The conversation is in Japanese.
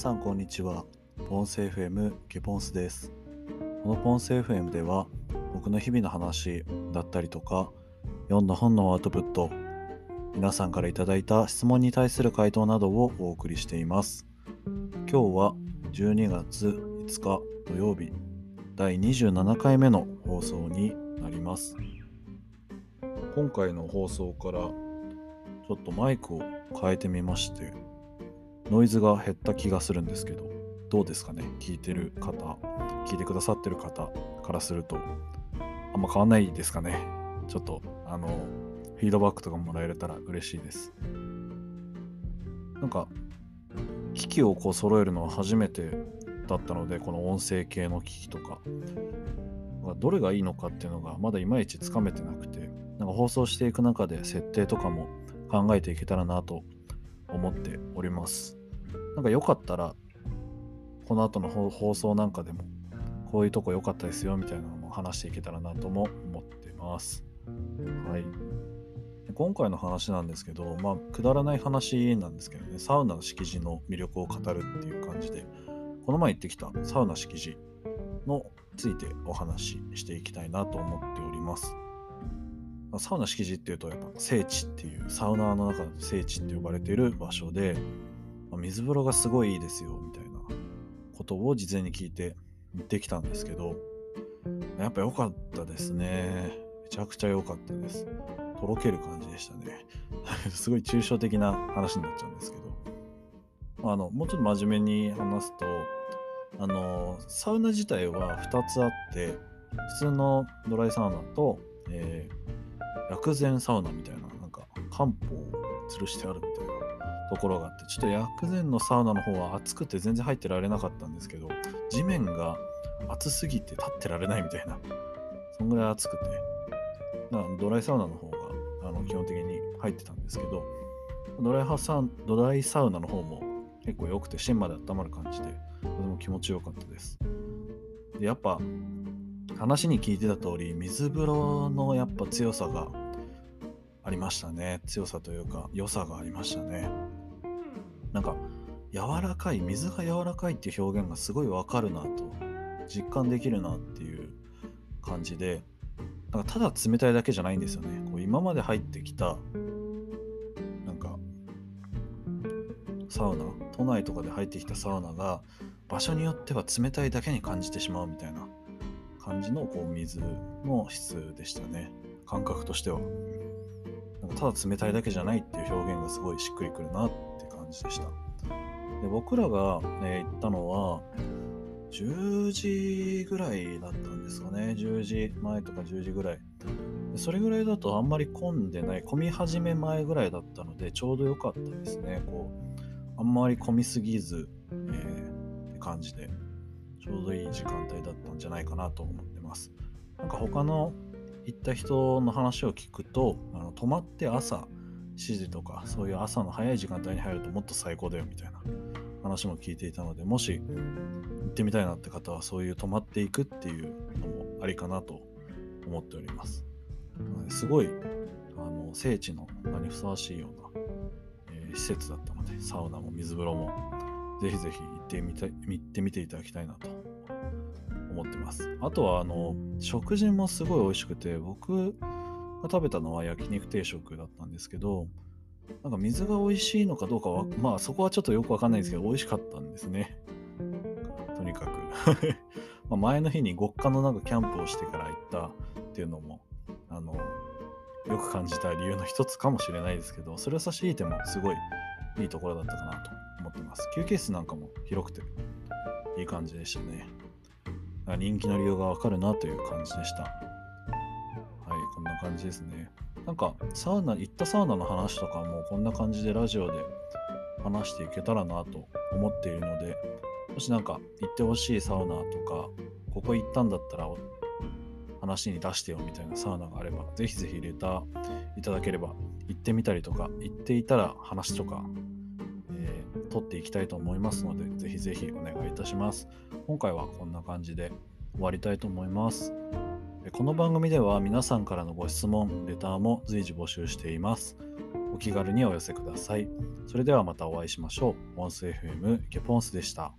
さんこんにちは。ポンセ FM ゲポンスです。このポンセ FM では僕の日々の話だったりとか読んだ本のアウトプット皆さんからいただいた質問に対する回答などをお送りしています。今日は12月5日土曜日第27回目の放送になります。今回の放送からちょっとマイクを変えてみましてノイズが減った気がするんですけどどうですかね？聞いてる方聞いてくださってる方からするとあんま変わんないですかね？ちょっとあのフィードバックとかもらえたら嬉しいです。なんか機器をこう揃えるのは初めてだったのでこの音声系の機器とかどれがいいのかっていうのがまだいまいちつかめてなくてなんか放送していく中で設定とかも考えていけたらなと思っております。なんかよかったら、この後の放送なんかでも、こういうとこ良かったですよみたいなのも話していけたらなとも思ってます。はい。今回の話なんですけど、まあ、くだらない話なんですけどね、サウナの敷地の魅力を語るっていう感じで、この前行ってきたサウナ敷地のついてお話ししていきたいなと思っております。サウナ敷地っていうとやっぱ聖地っていうサウナーの中で聖地って呼ばれている場所で水風呂がすごいいいですよみたいなことを事前に聞いて行ってきたんですけどやっぱ良かったですね。めちゃくちゃ良かったです。とろける感じでしたね。すごい抽象的な話になっちゃうんですけど。あのもうちょっと真面目に話すとあのサウナ自体は2つあって普通のドライサウナと、えー薬膳サウナみたいな、なんか漢方を吊るしてあるところがあって、ちょっと薬膳のサウナの方は暑くて全然入ってられなかったんですけど、地面が暑すぎて立ってられないみたいな、そんぐらい暑くて、ドライサウナの方があの基本的に入ってたんですけど、ドライサドライサウナの方も結構良くて芯まで温まる感じで、とても気持ちよかったです。で、やっぱ話に聞いてた通り水風呂のやっぱ強さがありましたね。強さというか良さがありましたね。なんか柔らかい水が柔らかいっていう表現がすごいわかるなと実感できるなっていう感じでなんかただ冷たいだけじゃないんですよね。こう今まで入ってきたなんかサウナ都内とかで入ってきたサウナが場所によっては冷たいだけに感じてしまうみたいな感じのこう水の質でしたね。感覚としては。ただ冷たいだけじゃないっていう表現がすごいしっくりくるなって感じ。でした。で僕らが、ね、行ったのは10時ぐらいだったんですかね。10時前とか10時ぐらい。それぐらいだとあんまり混んでない混み始め前ぐらいだったのでちょうど良かったですね。こうあんまり混みすぎず、えー、って感じでちょうどいい時間帯だったんじゃないかなと思ってます。なんか他の行った人の話を聞くと、あの泊まって朝7時とか、そういう朝の早い時間帯に入るともっと最高だよみたいな話も聞いていたので、もし行ってみたいなって方は、そういう泊まっていくっていうのもありかなと思っております。すごいあの聖地の名にふさわしいような、えー、施設だったので、サウナも水風呂もぜひぜひ行ってみた行ってみていただきたいなと思ってます。あとはあの食事もすごい美味しくて僕が食べたのは焼肉定食だったんですけどなんか水が美味しいのかどうかはまあそこはちょっとよくわかんないんですけど美味しかったんですね。とにかく ま前の日に極寒のなんかキャンプをしてから行ったっていうのもあのよく感じた理由の一つかもしれないですけどそれを差し引いてもすごいいいところだったかなと思ってます。休憩室なんかも広くていい感じでしたね。人気の理由がわかるなという感じでした。感じですね。なんかサウナ、行ったサウナの話とかもこんな感じでラジオで話していけたらなと思っているので、もしなんか行ってほしいサウナとか、ここ行ったんだったら話に出してよみたいなサウナがあれば、ぜひぜひレターいただければ行ってみたりとか、行っていたら話とか、えー、撮っていきたいと思いますので、ぜひぜひお願いいたします。今回はこんな感じで終わりたいと思います。この番組では皆さんからのご質問、レターも随時募集しています。お気軽にお寄せください。それではまたお会いしましょう。ポンス FM ケポンスでした。